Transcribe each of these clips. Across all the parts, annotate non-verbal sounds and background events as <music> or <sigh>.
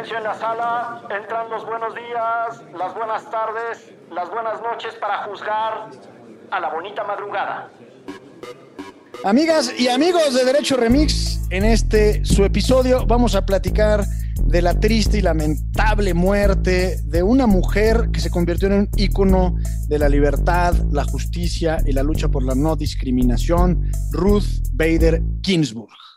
En la sala. Entran los buenos días, las buenas tardes, las buenas noches para juzgar a la bonita madrugada. Amigas y amigos de Derecho Remix, en este su episodio vamos a platicar de la triste y lamentable muerte de una mujer que se convirtió en un ícono de la libertad, la justicia y la lucha por la no discriminación, Ruth Bader Ginsburg.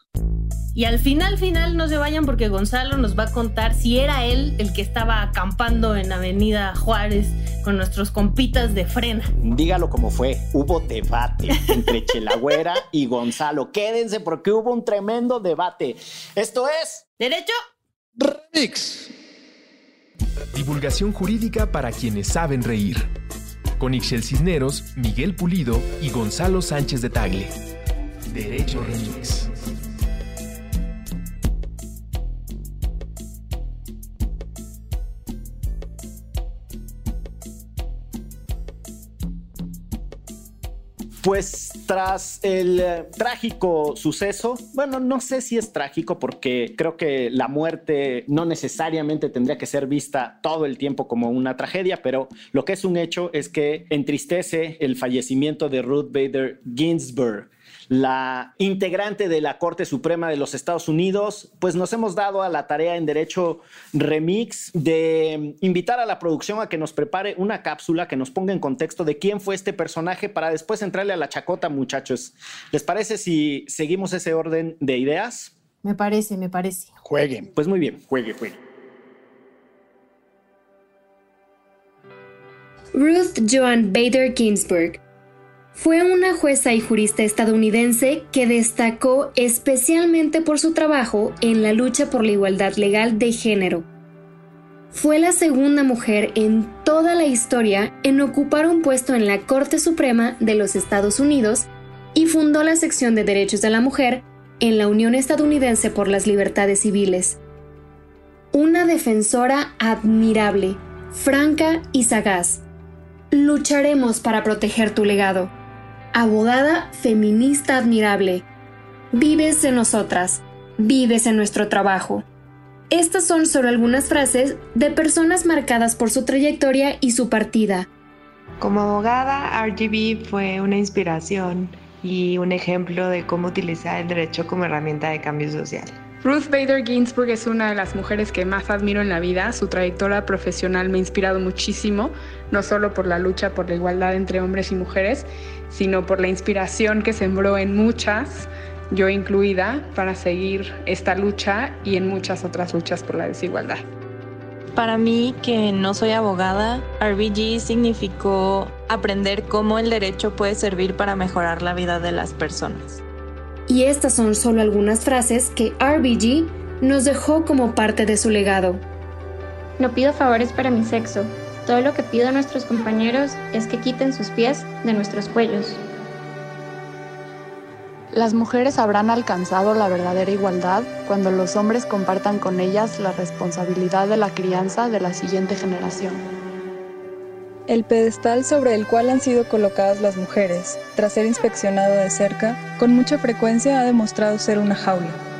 Y al final, final, no se vayan porque Gonzalo nos va a contar si era él el que estaba acampando en Avenida Juárez con nuestros compitas de frena. Dígalo como fue, hubo debate entre <laughs> Chelagüera y Gonzalo. Quédense porque hubo un tremendo debate. Esto es... ¿Derecho? Remix. Divulgación jurídica para quienes saben reír. Con Ixel Cisneros, Miguel Pulido y Gonzalo Sánchez de Tagle. Derecho Remix. Pues tras el eh, trágico suceso, bueno, no sé si es trágico porque creo que la muerte no necesariamente tendría que ser vista todo el tiempo como una tragedia, pero lo que es un hecho es que entristece el fallecimiento de Ruth Bader Ginsburg, la integrante de la Corte Suprema de los Estados Unidos, pues nos hemos dado a la tarea en Derecho Remix de invitar a la producción a que nos prepare una cápsula que nos ponga en contexto de quién fue este personaje para después entrarle a la chacota, muchachos. ¿Les parece si seguimos ese orden de ideas? Me parece, me parece. Jueguen. Pues muy bien, juegue, juegue. Ruth Joan Bader Ginsburg fue una jueza y jurista estadounidense que destacó especialmente por su trabajo en la lucha por la igualdad legal de género. Fue la segunda mujer en toda la historia en ocupar un puesto en la Corte Suprema de los Estados Unidos y fundó la sección de Derechos de la Mujer en la Unión Estadounidense por las Libertades Civiles. Una defensora admirable, franca y sagaz. Lucharemos para proteger tu legado abogada feminista admirable. Vives en nosotras, vives en nuestro trabajo. Estas son solo algunas frases de personas marcadas por su trayectoria y su partida. Como abogada, RGB fue una inspiración y un ejemplo de cómo utilizar el derecho como herramienta de cambio social. Ruth Bader Ginsburg es una de las mujeres que más admiro en la vida. Su trayectoria profesional me ha inspirado muchísimo, no solo por la lucha por la igualdad entre hombres y mujeres, sino por la inspiración que sembró en muchas, yo incluida, para seguir esta lucha y en muchas otras luchas por la desigualdad. Para mí, que no soy abogada, RBG significó aprender cómo el derecho puede servir para mejorar la vida de las personas. Y estas son solo algunas frases que RBG nos dejó como parte de su legado. No pido favores para mi sexo. Todo lo que pido a nuestros compañeros es que quiten sus pies de nuestros cuellos. Las mujeres habrán alcanzado la verdadera igualdad cuando los hombres compartan con ellas la responsabilidad de la crianza de la siguiente generación. El pedestal sobre el cual han sido colocadas las mujeres, tras ser inspeccionado de cerca, con mucha frecuencia ha demostrado ser una jaula.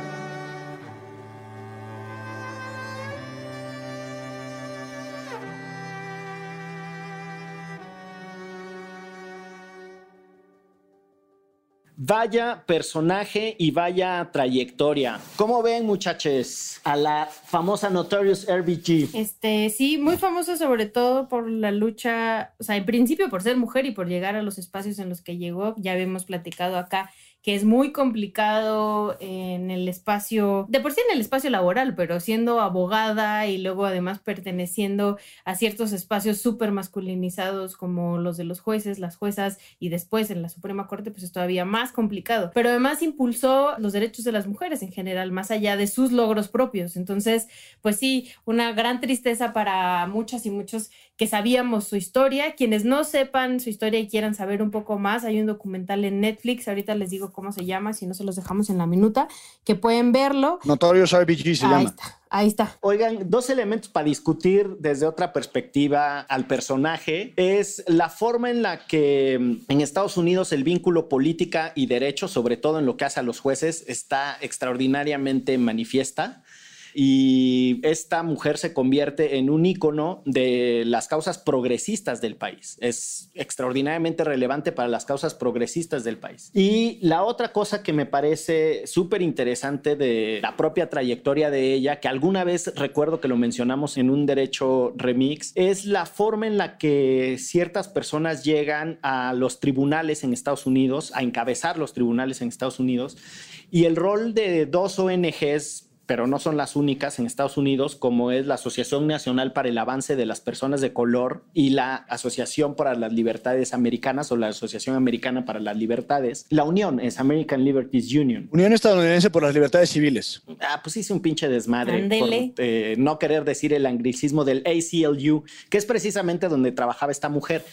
Vaya personaje y vaya trayectoria. ¿Cómo ven, muchachos, a la famosa Notorious RBG? Este, sí, muy famosa sobre todo por la lucha, o sea, en principio por ser mujer y por llegar a los espacios en los que llegó. Ya habíamos platicado acá que es muy complicado en el espacio, de por sí en el espacio laboral, pero siendo abogada y luego además perteneciendo a ciertos espacios súper masculinizados como los de los jueces, las juezas y después en la Suprema Corte, pues es todavía más complicado. Pero además impulsó los derechos de las mujeres en general, más allá de sus logros propios. Entonces, pues sí, una gran tristeza para muchas y muchos que sabíamos su historia. Quienes no sepan su historia y quieran saber un poco más, hay un documental en Netflix, ahorita les digo cómo se llama, si no se los dejamos en la minuta, que pueden verlo. Notorious RBG se ahí llama. Está, ahí está. Oigan, dos elementos para discutir desde otra perspectiva al personaje es la forma en la que mm, en Estados Unidos el vínculo política y derecho, sobre todo en lo que hace a los jueces, está extraordinariamente manifiesta. Y esta mujer se convierte en un ícono de las causas progresistas del país. Es extraordinariamente relevante para las causas progresistas del país. Y la otra cosa que me parece súper interesante de la propia trayectoria de ella, que alguna vez recuerdo que lo mencionamos en un derecho remix, es la forma en la que ciertas personas llegan a los tribunales en Estados Unidos, a encabezar los tribunales en Estados Unidos, y el rol de dos ONGs pero no son las únicas en Estados Unidos, como es la Asociación Nacional para el Avance de las Personas de Color y la Asociación para las Libertades Americanas o la Asociación Americana para las Libertades. La unión es American Liberties Union. Unión Estadounidense por las Libertades Civiles. Ah, pues hice un pinche desmadre por eh, no querer decir el anglicismo del ACLU, que es precisamente donde trabajaba esta mujer.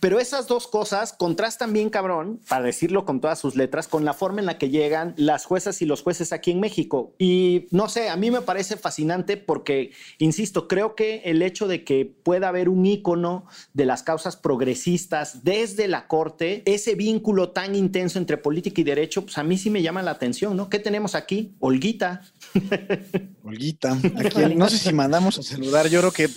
Pero esas dos cosas contrastan bien cabrón, para decirlo con todas sus letras, con la forma en la que llegan las juezas y los jueces aquí en México. Y no sé, a mí me parece fascinante porque, insisto, creo que el hecho de que pueda haber un ícono de las causas progresistas desde la corte, ese vínculo tan intenso entre política y derecho, pues a mí sí me llama la atención, ¿no? ¿Qué tenemos aquí? Olguita. Olguita. <laughs> no sé si mandamos a saludar, yo creo que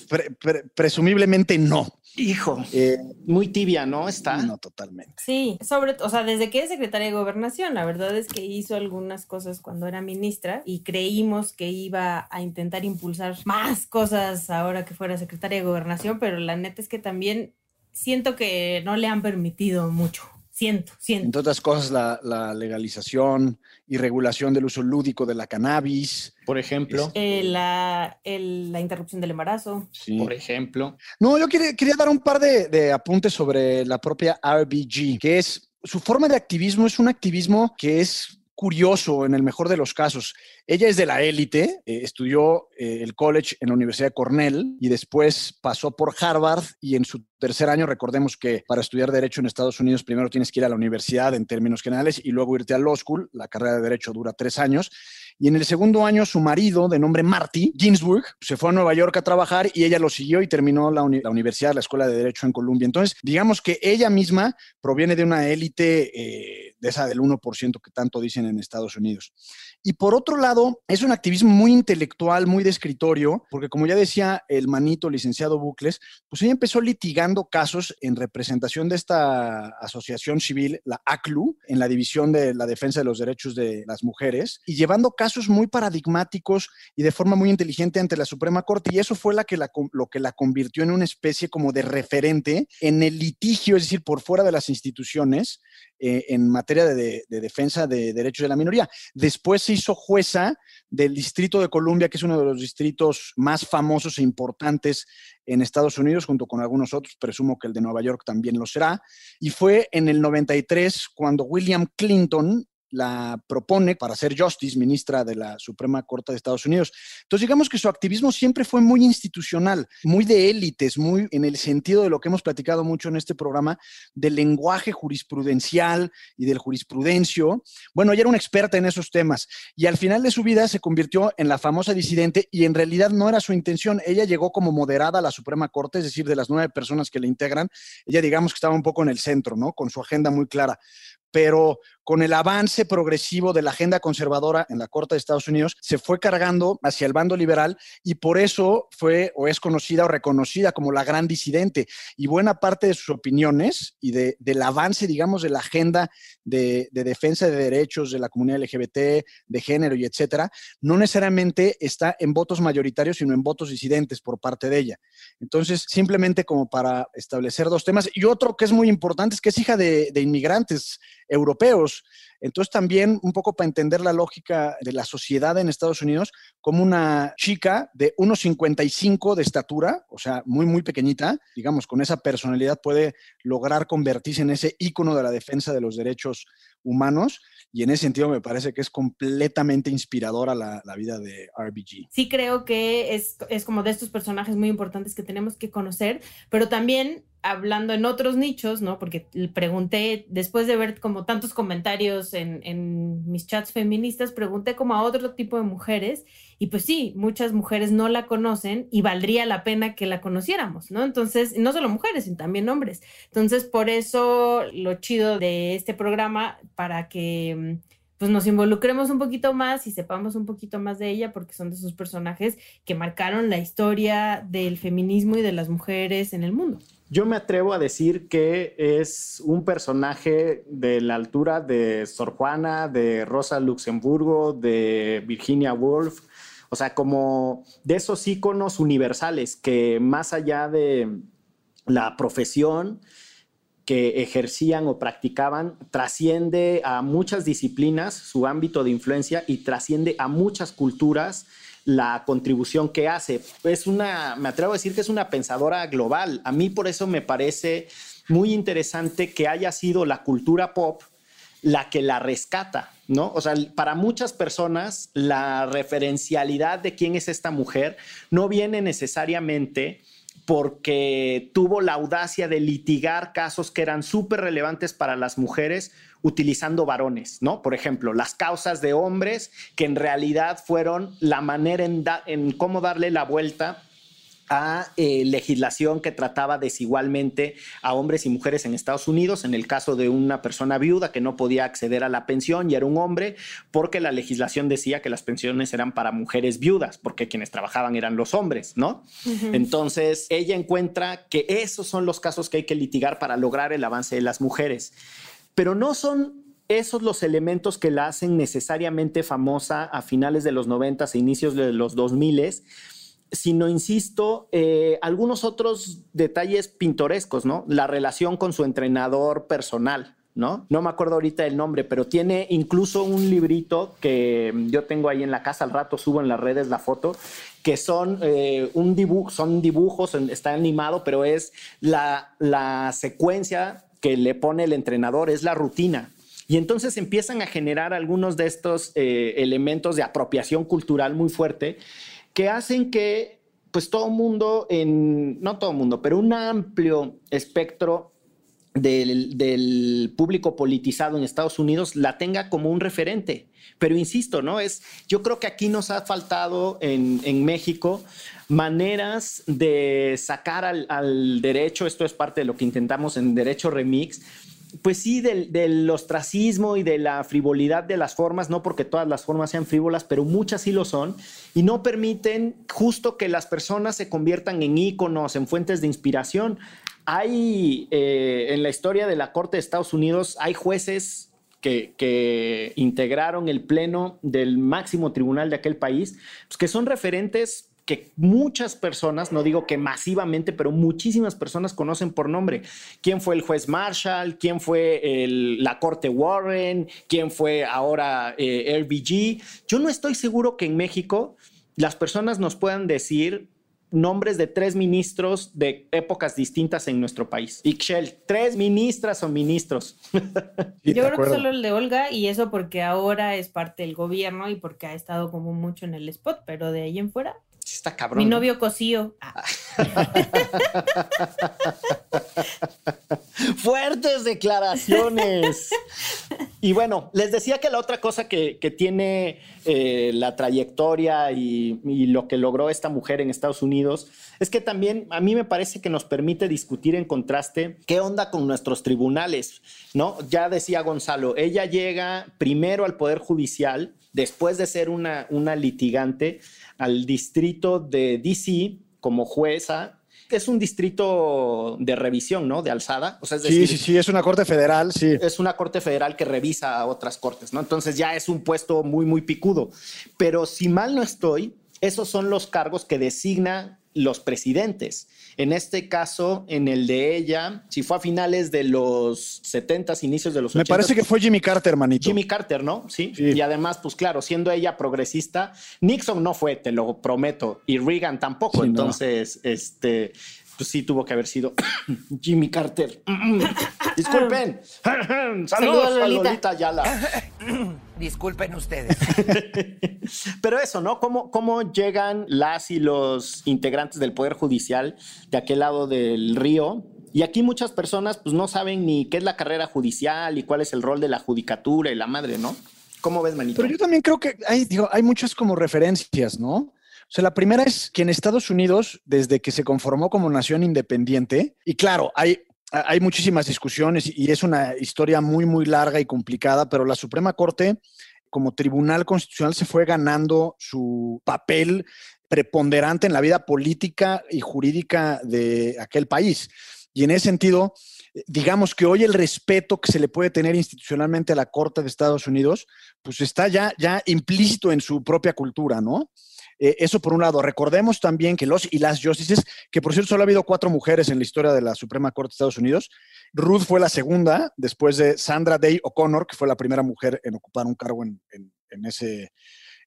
presumiblemente no. Hijo, eh, muy tibia, ¿no? Está. No, totalmente. Sí, sobre, o sea, desde que es secretaria de gobernación, la verdad es que hizo algunas cosas cuando era ministra y creímos que iba a intentar impulsar más cosas ahora que fuera secretaria de gobernación, pero la neta es que también siento que no le han permitido mucho. Siento, siento. Entre otras cosas, la, legalización y regulación del uso lúdico de la cannabis. Por ejemplo. Eh, la, la, interrupción del embarazo. Sí. Por ejemplo. No, yo quería, quería dar un par de, de apuntes sobre la propia RBG, que es su forma de activismo es un activismo que es curioso en el mejor de los casos. Ella es de la élite, eh, estudió eh, el college en la Universidad de Cornell y después pasó por Harvard y en su tercer año, recordemos que para estudiar derecho en Estados Unidos primero tienes que ir a la universidad en términos generales y luego irte a law school. La carrera de derecho dura tres años. Y en el segundo año, su marido, de nombre Marty Ginsburg, se fue a Nueva York a trabajar y ella lo siguió y terminó la, la universidad, la Escuela de Derecho en Columbia. Entonces, digamos que ella misma proviene de una élite eh, de esa del 1% que tanto dicen en Estados Unidos. Y por otro lado, es un activismo muy intelectual, muy de escritorio, porque como ya decía el manito licenciado Bucles, pues ella empezó litigando casos en representación de esta asociación civil, la ACLU, en la división de la defensa de los derechos de las mujeres, y llevando casos muy paradigmáticos y de forma muy inteligente ante la Suprema Corte. Y eso fue la que lo que la convirtió en una especie como de referente en el litigio, es decir, por fuera de las instituciones, eh, en materia de, de defensa de derechos de la minoría. Después se hizo jueza del Distrito de Columbia, que es uno de los distritos más famosos e importantes en Estados Unidos, junto con algunos otros, presumo que el de Nueva York también lo será. Y fue en el 93 cuando William Clinton la propone para ser Justice, ministra de la Suprema Corte de Estados Unidos. Entonces, digamos que su activismo siempre fue muy institucional, muy de élites, muy en el sentido de lo que hemos platicado mucho en este programa, del lenguaje jurisprudencial y del jurisprudencio. Bueno, ella era una experta en esos temas y al final de su vida se convirtió en la famosa disidente y en realidad no era su intención. Ella llegó como moderada a la Suprema Corte, es decir, de las nueve personas que le integran, ella digamos que estaba un poco en el centro, ¿no? Con su agenda muy clara pero con el avance progresivo de la agenda conservadora en la Corte de Estados Unidos, se fue cargando hacia el bando liberal y por eso fue o es conocida o reconocida como la gran disidente. Y buena parte de sus opiniones y del avance, digamos, de la agenda de, defensa de derechos de la comunidad LGBT, de género y etcétera, no necesariamente está en votos mayoritarios, sino en votos disidentes por parte de ella. Entonces, simplemente como para establecer dos temas. Y otro que es muy importante es que es hija de, de inmigrantes europeos. Entonces también un poco para entender la lógica de la sociedad en Estados Unidos, como una chica de 1,55 de estatura, o sea, muy, muy pequeñita, digamos, con esa personalidad puede lograr convertirse en ese ícono de la defensa de los derechos humanos y en ese sentido me parece que es completamente inspiradora la, la vida de RBG. Sí creo que es, es como de estos personajes muy importantes que tenemos que conocer, pero también hablando en otros nichos, ¿no? Porque pregunté, después de ver como tantos comentarios en, mis chats feministas, pregunté como a otro tipo de mujeres y pues sí, muchas mujeres no la conocen y valdría la pena que la conociéramos, ¿no? Entonces, no solo mujeres, sino también hombres. Entonces, por eso lo chido de este programa, para que pues nos involucremos un poquito más y sepamos un poquito más de ella porque son de esos personajes que marcaron la historia del feminismo y de las mujeres en el mundo. Yo me atrevo a decir que es un personaje de la altura de Sor Juana, de Rosa Luxemburgo, de Virginia Woolf, o sea, como de esos íconos universales que más allá de la profesión que ejercían o practicaban, trasciende a muchas disciplinas su ámbito de influencia y trasciende a muchas culturas la contribución que hace. Es una, me atrevo a decir que es una pensadora global. A mí por eso me parece muy interesante que haya sido la cultura pop la que la rescata, ¿no? O sea, para muchas personas la referencialidad de quién es esta mujer no viene necesariamente porque tuvo la audacia de litigar casos que eran súper relevantes para las mujeres utilizando varones, ¿no? Por ejemplo, las causas de hombres que en realidad fueron la manera en, en cómo darle la vuelta a eh, legislación que trataba desigualmente a hombres y mujeres en Estados Unidos, en el caso de una persona viuda que no podía acceder a la pensión y era un hombre, porque la legislación decía que las pensiones eran para mujeres viudas, porque quienes trabajaban eran los hombres, ¿no? Entonces, ella encuentra que esos son los casos que hay que litigar para lograr el avance de las mujeres, pero no son esos los elementos que la hacen necesariamente famosa a finales de los 90 e inicios de los 2000 sino, insisto, eh, algunos otros detalles pintorescos, ¿no? La relación con su entrenador personal, ¿no? No me acuerdo ahorita el nombre, pero tiene incluso un librito que yo tengo ahí en la casa, al rato subo en las redes la foto, que son eh, un dibujo, son dibujos, está animado, pero es la, la secuencia que le pone el entrenador, es la rutina. Y entonces empiezan a generar algunos de estos eh, elementos de apropiación cultural muy fuerte que hacen que pues todo mundo, en, no todo mundo, pero un amplio espectro del, público politizado en Estados Unidos la tenga como un referente. Pero insisto, ¿no? Es, yo creo que aquí nos ha faltado en, en México maneras de sacar al, al, derecho, esto es parte de lo que intentamos en Derecho Remix, pues sí, del, ostracismo y de la frivolidad de las formas, no porque todas las formas sean frívolas, pero muchas sí lo son, y no permiten justo que las personas se conviertan en íconos, en fuentes de inspiración. Hay eh, en la historia de la Corte de Estados Unidos, hay jueces que, que, integraron el pleno del máximo tribunal de aquel país, pues que son referentes que muchas personas, no digo que masivamente, pero muchísimas personas conocen por nombre. ¿Quién fue el juez Marshall? ¿Quién fue la corte Warren? ¿Quién fue ahora eh, RBG? Yo no estoy seguro que en México las personas nos puedan decir nombres de tres ministros de épocas distintas en nuestro país. Ixchel, tres ministras o ministros. <laughs> Yo creo que solo el de Olga y eso porque ahora es parte del gobierno y porque ha estado como mucho en el spot, pero de ahí en fuera está cabrón. Mi novio Cosío. Ah. <laughs> Fuertes declaraciones. Y bueno, les decía que la otra cosa que, tiene eh, la trayectoria y, y, lo que logró esta mujer en Estados Unidos es que también a mí me parece que nos permite discutir en contraste qué onda con nuestros tribunales, ¿no? Ya decía Gonzalo, ella llega primero al Poder Judicial, después de ser una, una litigante, al distrito de DC como jueza. Es un distrito de revisión, ¿no? De alzada. O sea, sí, sí, sí, es una corte federal, sí. Es una corte federal que revisa a otras cortes, ¿no? Entonces ya es un puesto muy, muy picudo. Pero si mal no estoy, esos son los cargos que designa los presidentes. En este caso, en el de ella, si fue a finales de los 70 inicios de los 80 Me parece que fue Jimmy Carter, manito. Jimmy Carter, ¿no? ¿Sí? Y además, pues claro, siendo ella progresista, Nixon no fue, te lo prometo, y Reagan tampoco. Entonces, este, pues sí tuvo que haber sido <coughs> Jimmy Carter. <coughs> Disculpen. <coughs> Saludos a Lolita Yala. Disculpen ustedes. <laughs> Pero eso, ¿no? ¿Cómo, ¿Cómo llegan las y los integrantes del Poder Judicial de aquel lado del río? Y aquí muchas personas pues no saben ni qué es la carrera judicial y cuál es el rol de la judicatura y la madre, ¿no? ¿Cómo ves, manito? Pero yo también creo que hay, digo, hay muchas como referencias, ¿no? O sea, la primera es que en Estados Unidos, desde que se conformó como nación independiente, y claro, hay hay muchísimas discusiones y es una historia muy, muy larga y complicada, pero la Suprema Corte como tribunal constitucional se fue ganando su papel preponderante en la vida política y jurídica de aquel país. Y en ese sentido, digamos que hoy el respeto que se le puede tener institucionalmente a la Corte de Estados Unidos, pues está ya, ya implícito en su propia cultura, ¿no? Eh, eso por un lado. Recordemos también que los y las justices, que por cierto solo ha habido cuatro mujeres en la historia de la Suprema Corte de Estados Unidos. Ruth fue la segunda, después de Sandra Day O'Connor, que fue la primera mujer en ocupar un cargo en, en ese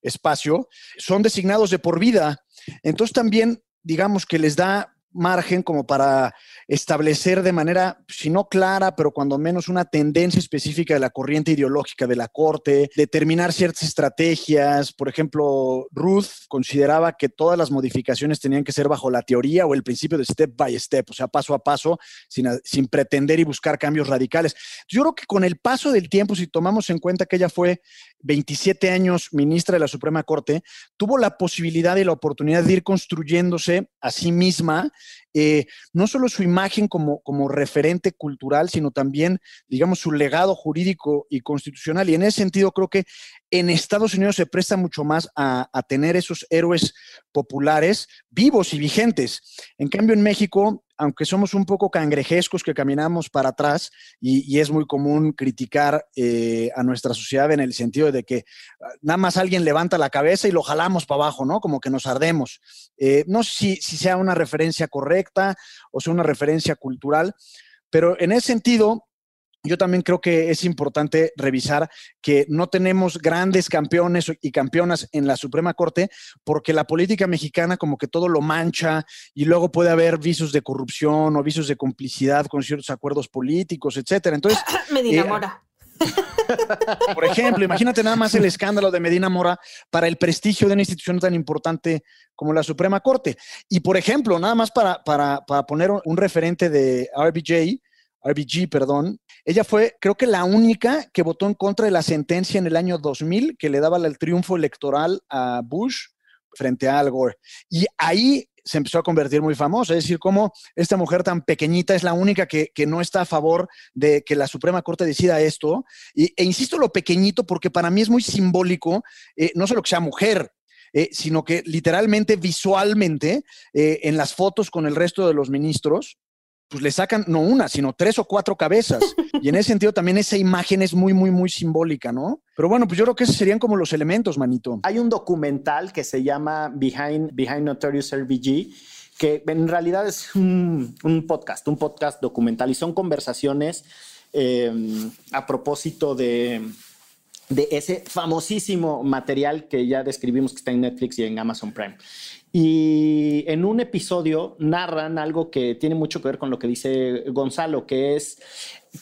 espacio. Son designados de por vida. Entonces también digamos que les da margen como para establecer de manera, si no clara, pero cuando menos una tendencia específica de la corriente ideológica de la Corte, determinar ciertas estrategias. Por ejemplo, Ruth consideraba que todas las modificaciones tenían que ser bajo la teoría o el principio de step by step, o sea, paso a paso, sin, sin pretender y buscar cambios radicales. Yo creo que con el paso del tiempo, si tomamos en cuenta que ella fue 27 años ministra de la Suprema Corte, tuvo la posibilidad y la oportunidad de ir construyéndose a sí misma eh, no solo su imagen como, como referente cultural, sino también, digamos, su legado jurídico y constitucional. Y en ese sentido, creo que en Estados Unidos se presta mucho más a, a tener esos héroes populares vivos y vigentes. En cambio, en México, aunque somos un poco cangrejescos que caminamos para atrás y, es muy común criticar eh, a nuestra sociedad en el sentido de que ah, nada más alguien levanta la cabeza y lo jalamos para abajo, ¿no? Como que nos ardemos. Eh, no sé si, si sea una referencia correcta o sea una referencia cultural, pero en ese sentido, yo también creo que es importante revisar que no tenemos grandes campeones y campeonas en la Suprema Corte porque la política mexicana como que todo lo mancha y luego puede haber visos de corrupción o visos de complicidad con ciertos acuerdos políticos, etcétera. Entonces, <clears throat> Medina eh, Mora. <laughs> Por ejemplo, imagínate nada más el escándalo de Medina Mora para el prestigio de una institución tan importante como la Suprema Corte. Y por ejemplo, nada más para, para, para poner un referente de RBJ, RBG, perdón, ella fue, creo que la única que votó en contra de la sentencia en el año 2000 que le daba el triunfo electoral a Bush frente a Al Gore. Y ahí se empezó a convertir muy famosa, es decir, cómo esta mujer tan pequeñita es la única que, no está a favor de que la Suprema Corte decida esto. Y, e insisto lo pequeñito porque para mí es muy simbólico, eh, no solo que sea mujer, eh, sino que literalmente, visualmente, eh, en las fotos con el resto de los ministros, pues le sacan no una, sino tres o cuatro cabezas. <laughs> Y en ese sentido también esa imagen es muy, muy, muy simbólica, ¿no? Pero bueno, pues yo creo que esos serían como los elementos, manito. Hay un documental que se llama Behind, Behind Notorious RBG, que en realidad es un, podcast, un podcast documental y son conversaciones em, a propósito de, de ese famosísimo material que ya describimos que está en Netflix y en Amazon Prime. Y en un episodio narran algo que tiene mucho que ver con lo que dice Gonzalo, que es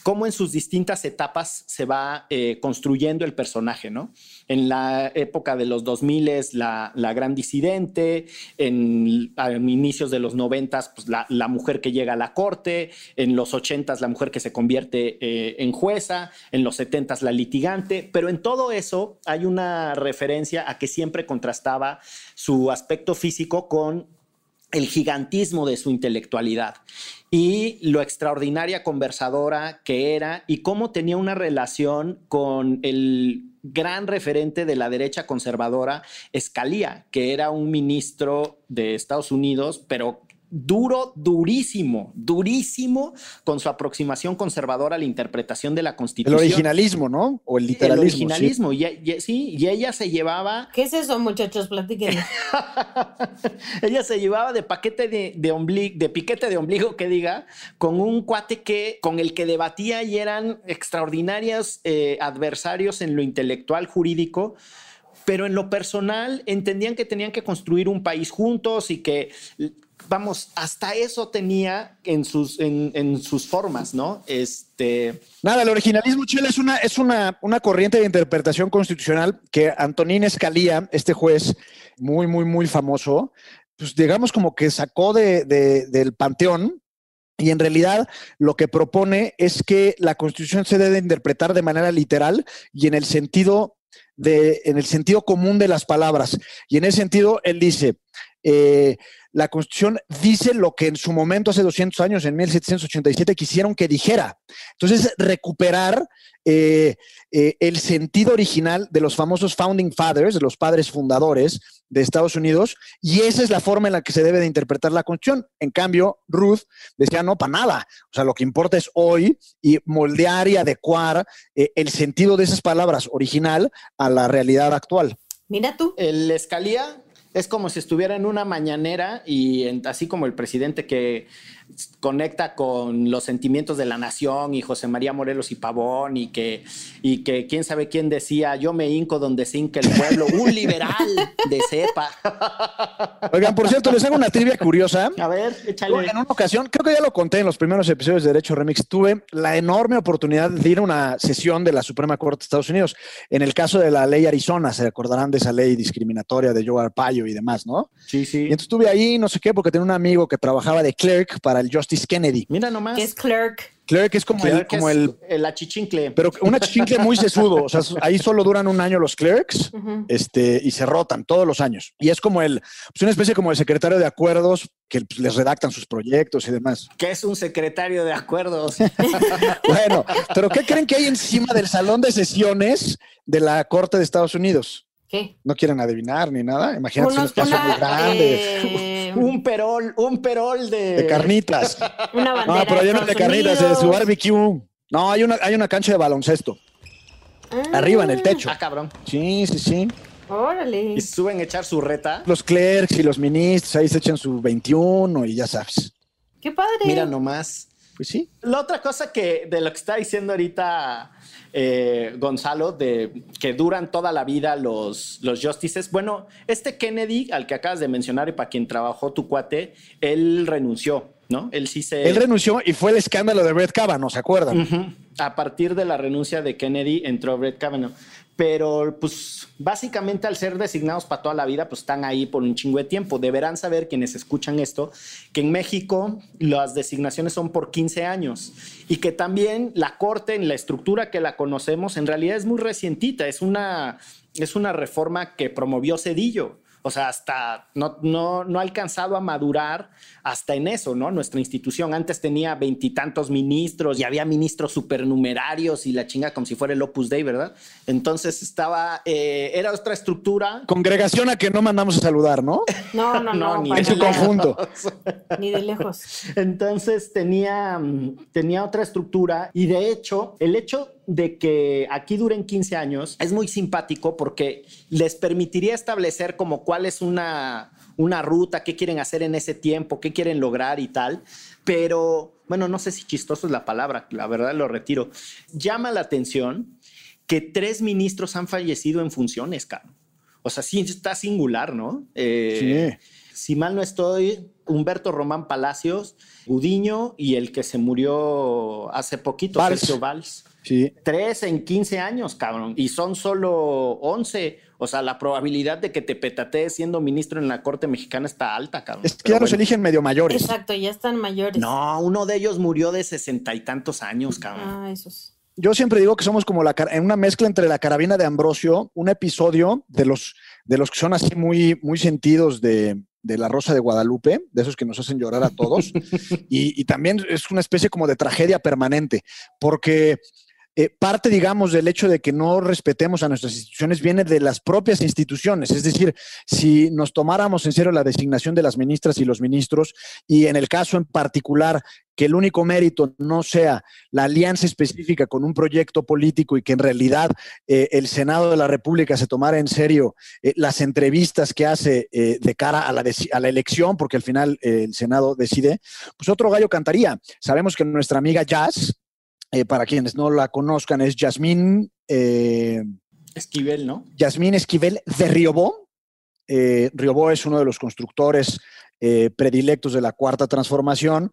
cómo en sus distintas etapas se va eh, construyendo el personaje, ¿no? En la época de los 2000 la, la gran disidente, en inicios de los 90 pues la, la, mujer que llega a la corte, en los 80 la mujer que se convierte eh, en jueza, en los 70 la litigante, pero en todo eso hay una referencia a que siempre contrastaba su aspecto físico con el gigantismo de su intelectualidad y lo extraordinaria conversadora que era y cómo tenía una relación con el gran referente de la derecha conservadora, Scalia, que era un ministro de Estados Unidos, pero duro, durísimo, durísimo con su aproximación conservadora a la interpretación de la Constitución. El originalismo, ¿no? O el literalismo. El originalismo, sí. Y, sí, y ella se llevaba... ¿Qué es eso, muchachos? Platiquen. <laughs> ella se llevaba de paquete de, de, ombligo, de piquete de ombligo, que diga, con un cuate que, con el que debatía y eran extraordinarios eh, adversarios en lo intelectual jurídico, pero en lo personal entendían que tenían que construir un país juntos y que vamos, hasta eso tenía en sus, en, sus formas, ¿no? Este... Nada, el originalismo chile es una, es una, una corriente de interpretación constitucional que Antonín Escalía, este juez muy, muy, muy famoso, pues digamos como que sacó de, del panteón y en realidad lo que propone es que la Constitución se debe interpretar de manera literal y en el sentido de, en el sentido común de las palabras. Y en ese sentido, él dice, eh, la Constitución dice lo que en su momento, hace 200 años, en 1787, quisieron que dijera. Entonces, recuperar eh, eh, el sentido original de los famosos Founding Fathers, de los padres fundadores de Estados Unidos, y esa es la forma en la que se debe de interpretar la Constitución. En cambio, Ruth decía, no, para nada. O sea, lo que importa es hoy y moldear y adecuar eh, el sentido de esas palabras original a la realidad actual. Mira tú. El Escalía es como si estuviera en una mañanera y en- así como el presidente que conecta con los sentimientos de la nación y José María Morelos y Pavón y que, y que quién sabe quién decía, yo me hinco donde se hinca el pueblo, un liberal de cepa. Oigan, por cierto, les hago una trivia curiosa. A ver, échale. en una ocasión, creo que ya lo conté en los primeros episodios de Derecho Remix, tuve la enorme oportunidad de ir a una sesión de la Suprema Corte de Estados Unidos. En el caso de la ley Arizona, se acordarán de esa ley discriminatoria de Joe Arpaio y demás, ¿no? Sí, sí. Y entonces estuve ahí, no sé qué, porque tenía un amigo que trabajaba de clerk para el Justice Kennedy. Mira nomás. Que es clerk. Clerk es como el, como es el, el achichincle. pero una chichincle muy sesudo. O sea, <laughs> ahí solo duran un año los clerks este, y se rotan todos los años. Y es como el, pues una especie como el secretario de acuerdos que pues, les redactan sus proyectos y demás. que es un secretario de acuerdos. <laughs> Bueno, pero ¿qué creen que hay encima del salón de sesiones de la Corte de Estados Unidos? ¿Qué? No quieren adivinar ni nada. Imagínate un espacio una, muy grande eh, un perol, un perol de, de carnitas. <laughs> una bandera. No, pero de lleno de carnitas, de su barbecue. No, hay una, hay una cancha de baloncesto. Ah, Arriba en el techo. Ah, cabrón. Sí, sí, sí. Órale. Y suben a echar su reta. Los clerks y los ministros ahí se echan su 21 y ya sabes. Qué padre. Mira nomás. Pues sí. La otra cosa que de lo que está diciendo ahorita eh, Gonzalo, de que duran toda la vida los, los justices. Bueno, este Kennedy, al que acabas de mencionar y para quien trabajó tu cuate, él renunció, ¿no? Él sí se. Él renunció y fue el escándalo de Brett Kavanaugh, ¿se acuerdan? A partir de la renuncia de Kennedy entró Brett Kavanaugh. Pero, pues, básicamente al ser designados para toda la vida, pues están ahí por un chingo de tiempo. Deberán saber quienes escuchan esto, que en México las designaciones son por 15 años y que también la Corte, en la estructura que la conocemos, en realidad es muy recientita. Es una, es una reforma que promovió Cedillo. O sea, hasta no, no, no ha alcanzado a madurar hasta en eso, ¿no? Nuestra institución antes tenía veintitantos ministros y había ministros supernumerarios y la chinga como si fuera el Opus Dei, ¿verdad? Entonces estaba, eh, era otra estructura. Congregación a que no mandamos a saludar, ¿no? <laughs> No, no, no. ni para En su conjunto. <laughs> Ni de lejos. Entonces tenía, mm, tenía otra estructura y de hecho, el hecho de que aquí duren 15 años es muy simpático porque les permitiría establecer como cuál es una, una ruta, qué quieren hacer en ese tiempo, qué quieren lograr y tal. Pero, bueno, no sé si chistoso es la palabra, la verdad lo retiro. Llama la atención que tres ministros han fallecido en funciones, cabrón. O sea, sí está singular, ¿no? Eh, Si mal no estoy, Humberto Román Palacios, Gudiño y el que se murió hace poquito, Valls. Sergio Valls. Sí. Tres en 15 años, cabrón. Y son solo 11. O sea, la probabilidad de que te petatees siendo ministro en la Corte Mexicana está alta, cabrón. Es que ya los bueno. eligen medio mayores. Exacto, ya están mayores. No, uno de ellos murió de sesenta y tantos años, cabrón. Ah, esos. Yo siempre digo que somos como la car- en una mezcla entre la carabina de Ambrosio, un episodio de los, de los que son así muy, muy sentidos de, de la Rosa de Guadalupe, de esos que nos hacen llorar a todos. <laughs> y, y también es una especie como de tragedia permanente, porque eh, parte, digamos, del hecho de que no respetemos a nuestras instituciones viene de las propias instituciones. Es decir, si nos tomáramos en serio la designación de las ministras y los ministros, y en el caso en particular que el único mérito no sea la alianza específica con un proyecto político y que en realidad eh, el Senado de la República se tomara en serio eh, las entrevistas que hace de cara a la, a la elección, porque al final el Senado decide, pues otro gallo cantaría. Sabemos que nuestra amiga Jazz, eh, para quienes no la conozcan, es Yasmín, eh, Esquivel, ¿no? Yasmín Esquivel de Riobó. Eh, Riobó es uno de los constructores eh, predilectos de la cuarta transformación.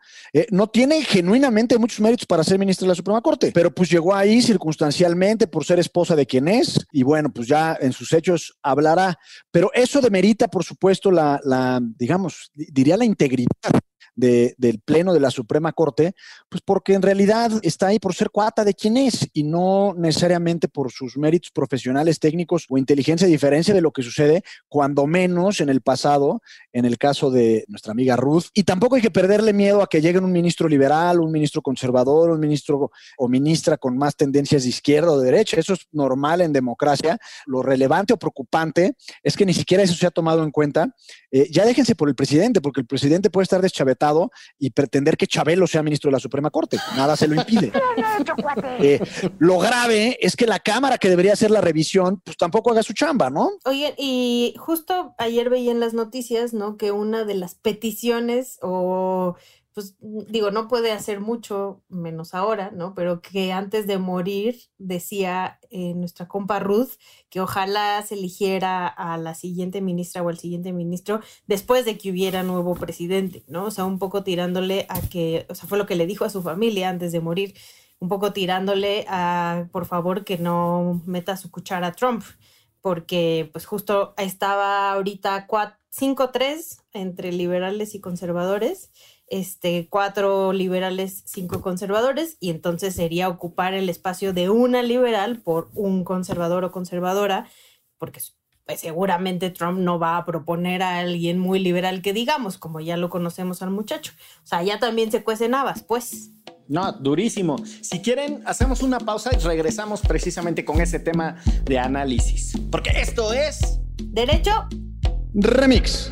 No tiene genuinamente muchos méritos para ser ministra de la Suprema Corte, pero pues llegó ahí circunstancialmente por ser esposa de quien es y bueno, pues ya en sus hechos hablará. Pero eso demerita, por supuesto, la, la digamos, di- diría la integridad de, del Pleno de la Suprema Corte, pues porque en realidad está ahí por ser cuata de quién es y no necesariamente por sus méritos profesionales, técnicos o inteligencia, a diferencia de lo que sucede cuando menos en el pasado, en el caso de nuestra amiga Ruth. Y tampoco hay que perderle miedo a que llegue un ministro liberal, un ministro conservador, un ministro o ministra con más tendencias de izquierda o de derecha. Eso es normal en democracia. Lo relevante o preocupante es que ni siquiera eso se ha tomado en cuenta. Eh, ya déjense por el presidente, porque el presidente puede estar deschavetado y pretender que Chabelo sea ministro de la Suprema Corte. Nada se lo impide. <laughs> Eh, lo grave es que la Cámara que debería hacer la revisión, pues tampoco haga su chamba, ¿no? Oye, y justo ayer veía en las noticias, ¿no? Que una de las peticiones o pues digo, no puede hacer mucho, menos ahora, ¿no? Pero que antes de morir decía eh, nuestra compa Ruth que ojalá se eligiera a la siguiente ministra o al siguiente ministro después de que hubiera nuevo presidente, ¿no? O sea, un poco tirándole a que, o sea, fue lo que le dijo a su familia antes de morir, un poco tirándole a, por favor, que no meta su cuchara a Trump, porque pues justo estaba ahorita 5-3 entre liberales y conservadores este, cuatro liberales, cinco conservadores, y entonces sería ocupar el espacio de una liberal por un conservador o conservadora, porque pues, seguramente Trump no va a proponer a alguien muy liberal que digamos, como ya lo conocemos al muchacho. O sea, ya también se cuecen habas, pues. No, durísimo. Si quieren, hacemos una pausa y regresamos precisamente con ese tema de análisis. Porque esto es... Derecho. Remix.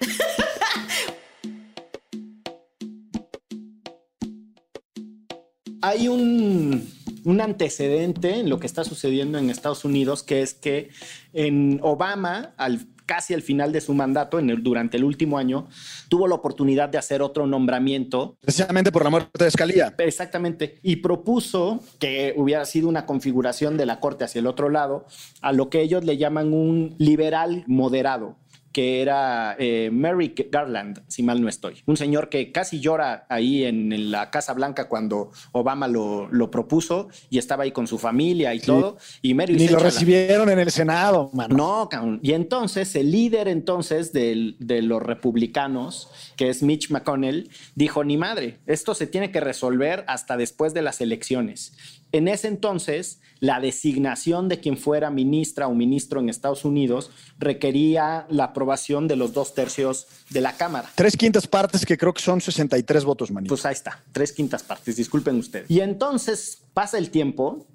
<laughs> Hay un, un, antecedente en lo que está sucediendo en Estados Unidos, que es que en Obama, al, casi al final de su mandato, en el, durante el último año, tuvo la oportunidad de hacer otro nombramiento. Precisamente por la muerte de Escalía. Exactamente. Y propuso que hubiera sido una configuración de la Corte hacia el otro lado, a lo que ellos le llaman un liberal moderado que era eh, Merrick Garland, si mal no estoy. Un señor que casi llora ahí en, la Casa Blanca cuando Obama lo, lo, propuso y estaba ahí con su familia y todo. Y Merrick Ni lo recibieron en el Senado, mano. No, y entonces el líder entonces de los republicanos, que es Mitch McConnell, dijo, ni madre, esto se tiene que resolver hasta después de las elecciones. En ese entonces, la designación de quien fuera ministra o ministro en Estados Unidos requería la aprobación de los dos tercios de la Cámara. Tres quintas partes, que creo que son 63 votos, manito. Pues ahí está, tres quintas partes, disculpen ustedes. Y entonces pasa el tiempo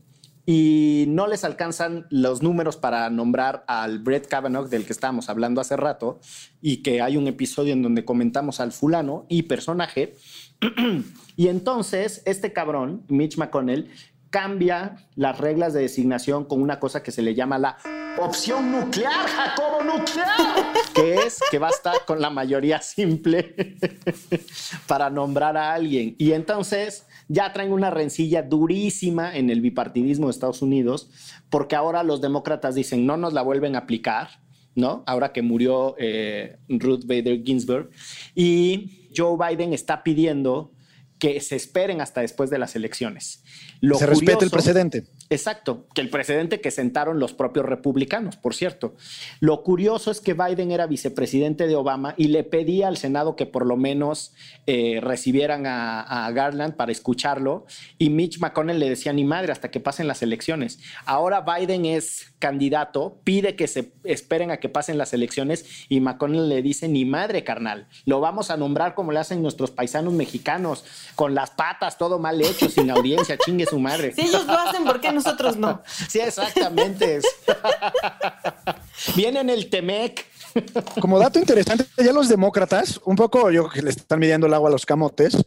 y no les alcanzan los números para nombrar al Brett Kavanaugh del que estábamos hablando hace rato y que hay un episodio en donde comentamos al fulano y personaje. <clears throat> y entonces este cabrón, Mitch McConnell, cambia las reglas de designación con una cosa que se le llama la opción nuclear, Jacobo nuclear, <laughs> que es que basta con la mayoría simple <laughs> para nombrar a alguien. Y entonces ya traen una rencilla durísima en el bipartidismo de Estados Unidos, porque ahora los demócratas dicen no nos la vuelven a aplicar, ¿no? Ahora que murió eh, Ruth Bader Ginsburg. Y Joe Biden está pidiendo que se esperen hasta después de las elecciones. Lo se respete el precedente. Exacto, que el precedente que sentaron los propios republicanos, por cierto. Lo curioso es que Biden era vicepresidente de Obama y le pedía al Senado que por lo menos eh, recibieran a, Garland para escucharlo y Mitch McConnell le decía ni madre hasta que pasen las elecciones. Ahora Biden es candidato, pide que se esperen a que pasen las elecciones y McConnell le dice ni madre carnal, lo vamos a nombrar como le hacen nuestros paisanos mexicanos, con las patas, todo mal hecho, sin audiencia, chingue su madre. Si ellos lo hacen, ¿por qué <laughs> nosotros no? <laughs> Sí, exactamente. <laughs> Vienen el Temec. Como dato interesante, ya los demócratas, un poco yo que le están midiendo el agua a los camotes,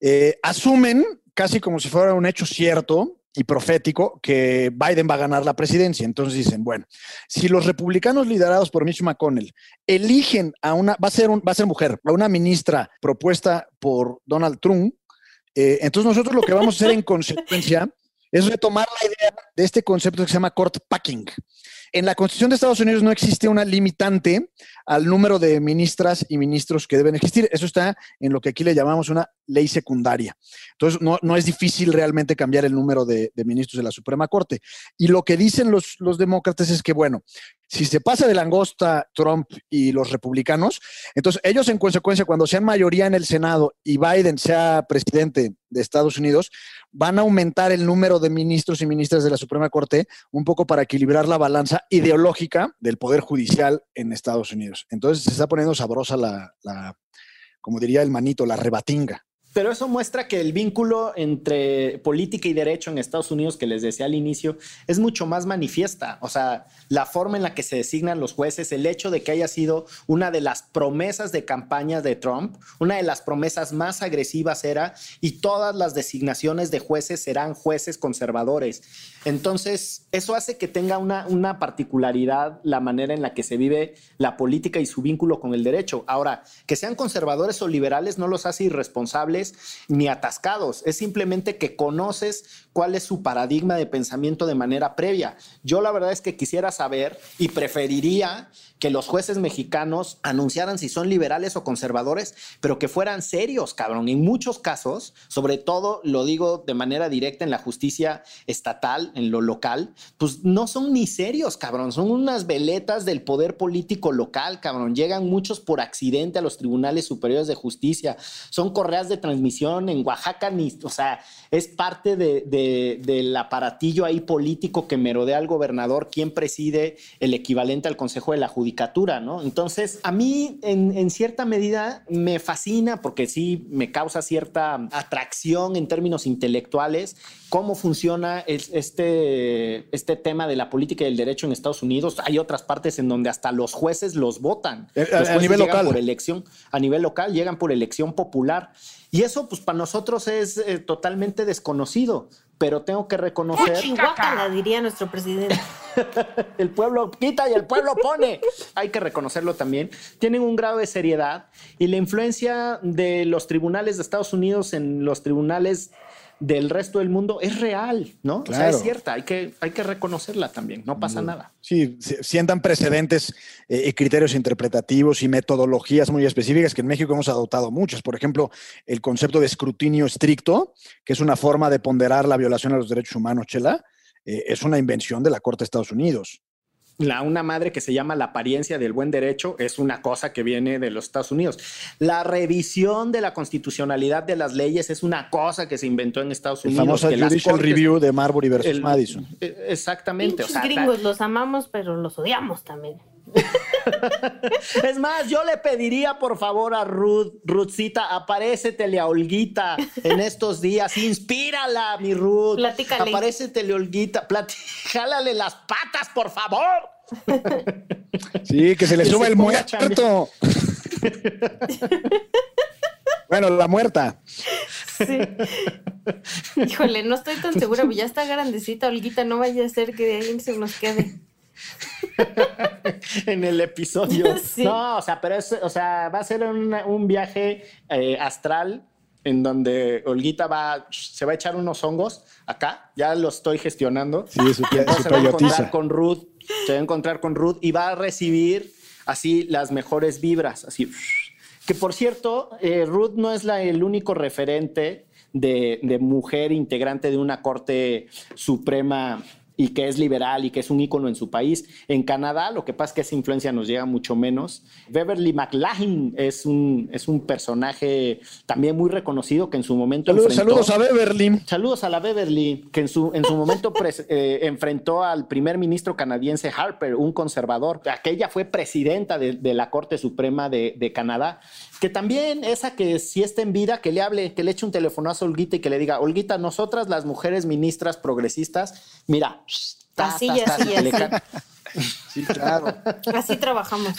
eh, asumen casi como si fuera un hecho cierto y profético que Biden va a ganar la presidencia. Entonces dicen, bueno, si los republicanos liderados por Mitch McConnell eligen a una, va a ser, un, va a ser mujer, a una ministra propuesta por Donald Trump, eh, entonces nosotros lo que vamos a hacer en consecuencia es retomar la idea de este concepto que se llama court packing. En la Constitución de Estados Unidos no existe una limitante al número de ministras y ministros que deben existir. Eso está en lo que aquí le llamamos una ley secundaria. Entonces, no, no es difícil realmente cambiar el número de, ministros de la Suprema Corte. Y lo que dicen los, los demócratas es que, bueno, si se pasa de langosta Trump y los republicanos, entonces ellos en consecuencia, cuando sean mayoría en el Senado y Biden sea presidente de Estados Unidos, van a aumentar el número de ministros y ministras de la Suprema Corte un poco para equilibrar la balanza ideológica del Poder Judicial en Estados Unidos. Entonces se está poniendo sabrosa la, la como diría el manito, la rebatinga. Pero eso muestra que el vínculo entre política y derecho en Estados Unidos, que les decía al inicio, es mucho más manifiesta. O sea, la forma en la que se designan los jueces, el hecho de que haya sido una de las promesas de campaña de Trump, una de las promesas más agresivas era, y todas las designaciones de jueces serán jueces conservadores. Entonces, eso hace que tenga una, una particularidad la manera en la que se vive la política y su vínculo con el derecho. Ahora, que sean conservadores o liberales no los hace irresponsables ni atascados, es simplemente que conoces cuál es su paradigma de pensamiento de manera previa. Yo la verdad es que quisiera saber y preferiría que los jueces mexicanos anunciaran si son liberales o conservadores, pero que fueran serios, cabrón. En muchos casos, sobre todo lo digo de manera directa en la justicia estatal, en lo local, pues no son ni serios, cabrón. Son unas veletas del poder político local, cabrón. Llegan muchos por accidente a los tribunales superiores de justicia. Son correas de transmisión en Oaxaca, ni, o sea, es parte de, de, del aparatillo ahí político que merodea al gobernador, quien preside el equivalente al Consejo de la Judicatura, ¿no? Entonces, a mí en, en, cierta medida me fascina porque sí me causa cierta atracción en términos intelectuales cómo funciona este, este tema de la política y el derecho en Estados Unidos. Hay otras partes en donde hasta los jueces los votan. Eh, Los a, a jueces nivel llegan local. Por elección, a nivel local, llegan por elección popular. Y eso, pues para nosotros es eh, totalmente desconocido. Pero tengo que reconocer. Chihuahua, diría nuestro presidente. <laughs> el pueblo quita y el pueblo pone. Hay que reconocerlo también. Tienen un grado de seriedad y la influencia de los tribunales de Estados Unidos en los tribunales del resto del mundo es real, ¿no? Claro. O sea, es cierta, hay que, hay que reconocerla también, no pasa nada. Sí, sientan precedentes eh, y criterios interpretativos y metodologías muy específicas que en México hemos adoptado muchas. Por ejemplo, el concepto de escrutinio estricto, que es una forma de ponderar la violación a los derechos humanos, Chela, eh, es una invención de la Corte de Estados Unidos. La, una madre que se llama la apariencia del buen derecho es una cosa que viene de los Estados Unidos. La revisión de la constitucionalidad de las leyes es una cosa que se inventó en Estados El Unidos. famoso que las Judicial cortes- Review de Marbury versus el- Madison. Eh, Exactamente. sea, gringos los amamos, pero los odiamos también. Es más, yo le pediría por favor a Ruth, Ruthcita, aparécetele a Olguita en estos días, inspírala, mi Ruth. Platícale. Aparécetele, Olguita, Plati- jálale las patas, por favor. Sí, que se le Que sube se el muerto. <laughs> bueno, la muerta. Sí. Híjole, no estoy tan segura, pero ya está grandecita, Olguita, no vaya a ser que de ahí se nos quede. <laughs> en el episodio. <laughs> Sí. No, o sea, pero es, o sea, va a ser un, un viaje eh, astral en donde Olguita va, se va a echar unos hongos acá, ya lo estoy gestionando. Sí, su, Entonces su se va a encontrar con Ruth, se va a encontrar con Ruth y va a recibir así las mejores vibras, así. Que por cierto, eh, Ruth no es la, el único referente de, de mujer integrante de una corte suprema y que es liberal y que es un ícono en su país. En Canadá, lo que pasa es que esa influencia nos llega mucho menos. Beverly McLaughlin es un, es un personaje también muy reconocido que en su momento Saludos, enfrentó- saludos a Beverly. Saludos a la Beverly, que en su, en su momento pres- <laughs> eh, enfrentó al primer ministro canadiense Harper, un conservador. Aquella fue presidenta de, de la Corte Suprema de, de Canadá, que también esa que si está en vida, que le hable, que le eche un telefonazo a Olguita y que le diga, Olguita, nosotras las mujeres ministras progresistas, mira, ta, Así ta, ta, así, así. <laughs> Sí, claro. Así trabajamos.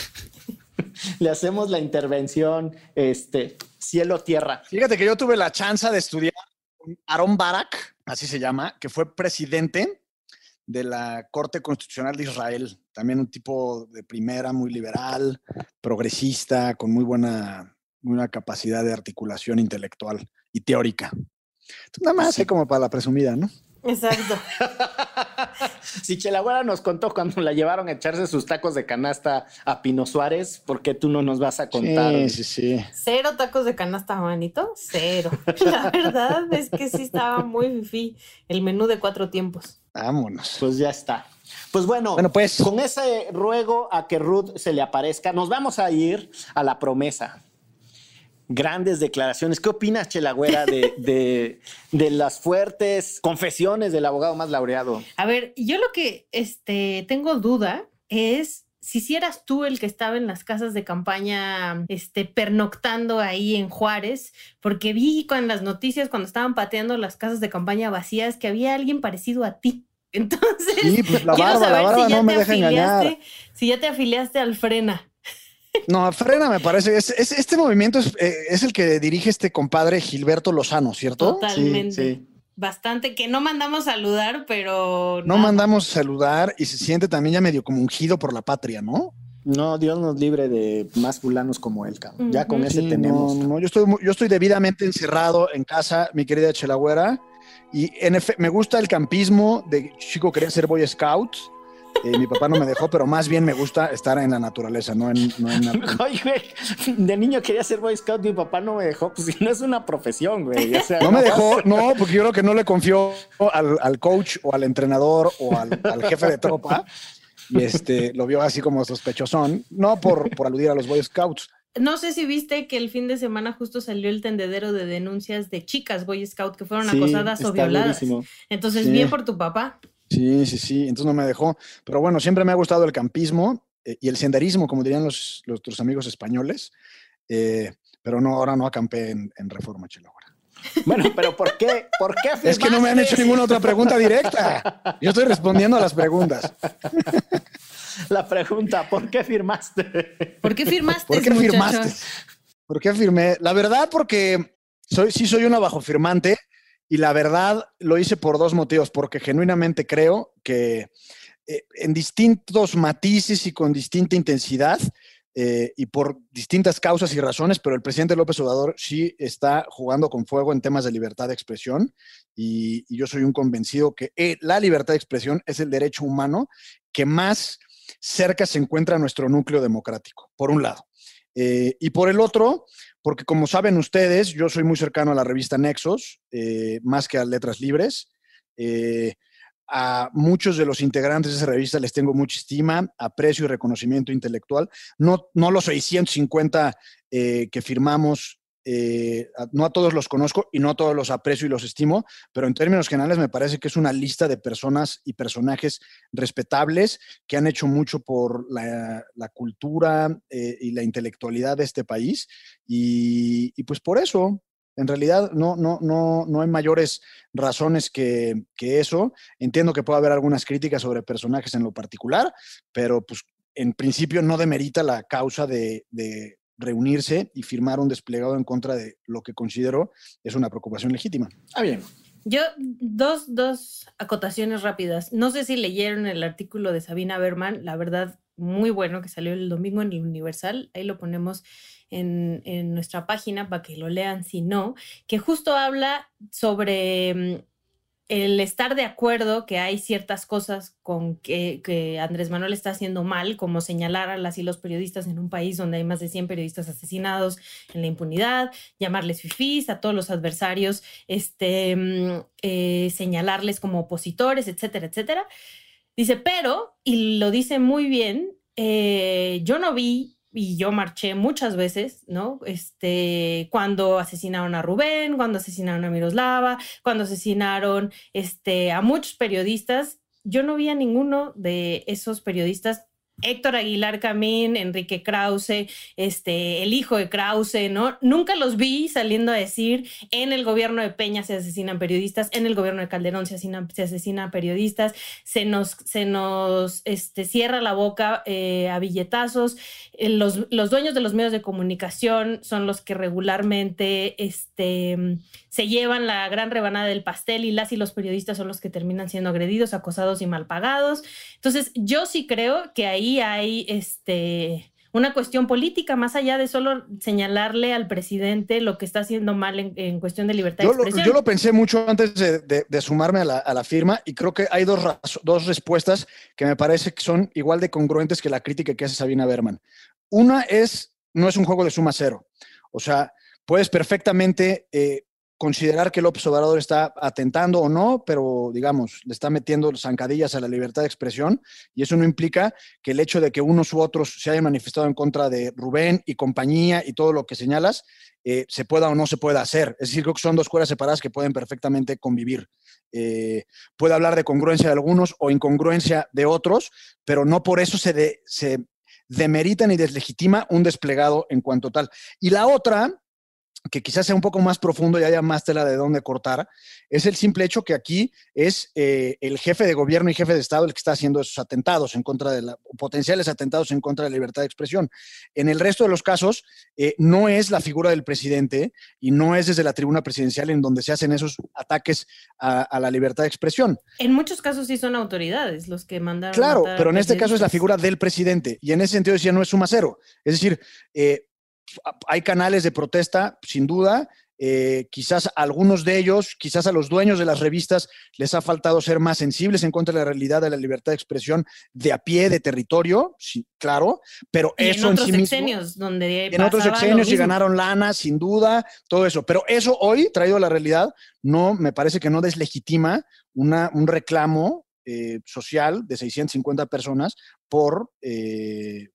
le hacemos la intervención, este, cielo-tierra. Fíjate que yo tuve la chance de estudiar con Aaron Barak así se llama, que fue presidente de la Corte Constitucional de Israel. También un tipo de primera, muy liberal, progresista, con muy buena, buena capacidad de articulación intelectual y teórica. nada más así como para la presumida, ¿no? Exacto. <laughs> si Chelagüera nos contó cuando la llevaron a echarse sus tacos de canasta a Pino Suárez, ¿por qué tú no nos vas a contar? Sí, sí, sí. Cero tacos de canasta, Juanito. Cero. <laughs> La verdad es que sí estaba muy fifí el menú de cuatro tiempos. Vámonos. Pues ya está. Pues bueno, bueno pues, con ese ruego a que Ruth se le aparezca, nos vamos a ir a la promesa grandes declaraciones. ¿Qué opinas, Chelagüera, de, <laughs> de, de, las fuertes confesiones del abogado más laureado? A ver, yo lo que este, tengo duda es si hicieras tú el que estaba en las casas de campaña, este, pernoctando ahí en Juárez, porque vi con las noticias cuando estaban pateando las casas de campaña vacías que había alguien parecido a ti. Entonces, sí, pues la barba, la barba no me deja engañar. Si ya te afiliaste al Frena. No, frena, me parece. Es, este movimiento eh, es, el que dirige este compadre Gilberto Lozano, ¿cierto? Totalmente. Bastante, que no mandamos saludar, pero. No mandamos saludar y se siente también ya medio como ungido por la patria, ¿no? No, Dios nos libre de más fulanos como él, cabrón. Ya con ese tenemos. No, yo estoy, yo estoy debidamente encerrado en casa, mi querida Chelagüera. Y en me gusta el campismo de chico quería ser Boy Scout eh, mi papá no me dejó, pero más bien me gusta estar en la naturaleza, no en... No en <laughs> de niño quería ser Boy Scout, mi papá no me dejó, pues si no es una profesión, güey. no, me dejó, no, porque yo creo que no le confió al, coach o al entrenador o al, jefe de tropa y este, lo vio así como sospechosón, no por, por aludir a los Boy Scouts. No sé si viste que el fin de semana justo salió el tendedero de denuncias de chicas Boy Scout que fueron acosadas o violadas. Entonces, bien por tu papá. Sí, sí, sí, entonces no me dejó. Pero bueno, siempre me ha gustado el campismo eh, y el senderismo, como dirían los, los amigos españoles. Eh, pero no, ahora no acampé en, Reforma, Chelo. Bueno, pero ¿por qué? ¿Por qué Es que no me han hecho ninguna otra pregunta directa. Yo estoy respondiendo a las preguntas. La pregunta, ¿por qué firmaste? ¿Por qué firmaste? ¿Por qué firmaste? ¿Por qué firmé? La verdad, porque soy, sí soy una bajo firmante y la verdad lo hice por dos motivos, porque genuinamente creo que eh, en distintos matices y con distinta intensidad eh, y por distintas causas y razones, pero el presidente López Obrador sí está jugando con fuego en temas de libertad de expresión y, yo soy un convencido que eh, la libertad de expresión es el derecho humano que más cerca se encuentra nuestro núcleo democrático, por un lado. y por el otro, porque como saben ustedes, yo soy muy cercano a la revista Nexos, eh, más que a Letras Libres. Eh, a muchos de los integrantes de esa revista les tengo mucha estima, aprecio y reconocimiento intelectual. No, no los 650 eh, que firmamos eh, no a todos los conozco y no a todos los aprecio y los estimo, pero en términos generales me parece que es una lista de personas y personajes respetables que han hecho mucho por la, cultura eh, y la intelectualidad de este país. Y, pues por eso, en realidad no, no, no, no hay mayores razones que, eso. Entiendo que puede haber algunas críticas sobre personajes en lo particular, pero pues en principio no demerita la causa de, reunirse y firmar un desplegado en contra de lo que considero es una preocupación legítima. Ah, bien. Yo, dos, dos acotaciones rápidas. No sé si leyeron el artículo de Sabina Berman, la verdad, muy bueno, que salió el domingo en el Universal. Ahí lo ponemos en, en nuestra página para que lo lean si no, que justo habla sobre mm, el estar de acuerdo que hay ciertas cosas con que, Andrés Manuel está haciendo mal, como señalar a las y los periodistas en un país donde hay más de 100 periodistas asesinados en la impunidad, llamarles fifís a todos los adversarios, este, mm, eh, señalarles como opositores, etcétera, etcétera. Dice, pero, y lo dice muy bien, eh, yo no vi y yo marché muchas veces, ¿no? Este, cuando asesinaron a Rubén, cuando asesinaron a Miroslava, cuando asesinaron este, a muchos periodistas, yo no vi a ninguno de esos periodistas Héctor Aguilar Camín, Enrique Krause, este, el hijo de Krause, ¿no? Nunca los vi saliendo a decir en el gobierno de Peña se asesinan periodistas, en el gobierno de Calderón se asesinan, se asesinan periodistas, se nos, se nos este, cierra la boca eh, a billetazos. Eh, los, los, dueños de los medios de comunicación son los que regularmente este, se llevan la gran rebanada del pastel y las y los periodistas son los que terminan siendo agredidos, acosados y mal pagados. Entonces, yo sí creo que ahí hay este una cuestión política, más allá de solo señalarle al presidente lo que está haciendo mal en, cuestión de libertad yo de expresión. Lo, yo lo pensé mucho antes de, sumarme a la, firma y creo que hay dos, dos respuestas que me parece que son igual de congruentes que la crítica que hace Sabina Berman. Una es, no es un juego de suma cero. O sea, puedes perfectamente eh, considerar que López Obrador está atentando o no, pero digamos, le está metiendo zancadillas a la libertad de expresión y eso no implica que el hecho de que unos u otros se hayan manifestado en contra de Rubén y compañía y todo lo que señalas, eh, se pueda o no se pueda hacer. Es decir, creo que son dos cuerdas separadas que pueden perfectamente convivir. Eh, puede hablar de congruencia de algunos o incongruencia de otros, pero no por eso se, se demerita ni deslegitima un desplegado en cuanto tal. Y la otra, que quizás sea un poco más profundo y haya más tela de dónde cortar, es el simple hecho que aquí es eh, el jefe de gobierno y jefe de Estado el que está haciendo esos atentados en contra de la, potenciales atentados en contra de la libertad de expresión. En el resto de los casos, eh, no es la figura del presidente y no es desde la tribuna presidencial en donde se hacen esos ataques a, la libertad de expresión. En muchos casos sí son autoridades los que mandaron. Claro, pero en este caso es la figura del presidente y en ese sentido decía no es suma cero. Es decir, eh, hay canales de protesta, sin duda. Eh, quizás algunos de ellos, quizás a los dueños de las revistas les ha faltado ser más sensibles en contra de la realidad de la libertad de expresión de a pie, de territorio, sí, claro, pero eso en, otros en sí donde en otros sexenios y ganaron lana, sin duda, todo eso. Pero eso hoy, traído a la realidad, no me parece que no deslegitima una, un reclamo eh, social de 650 personas por, eh,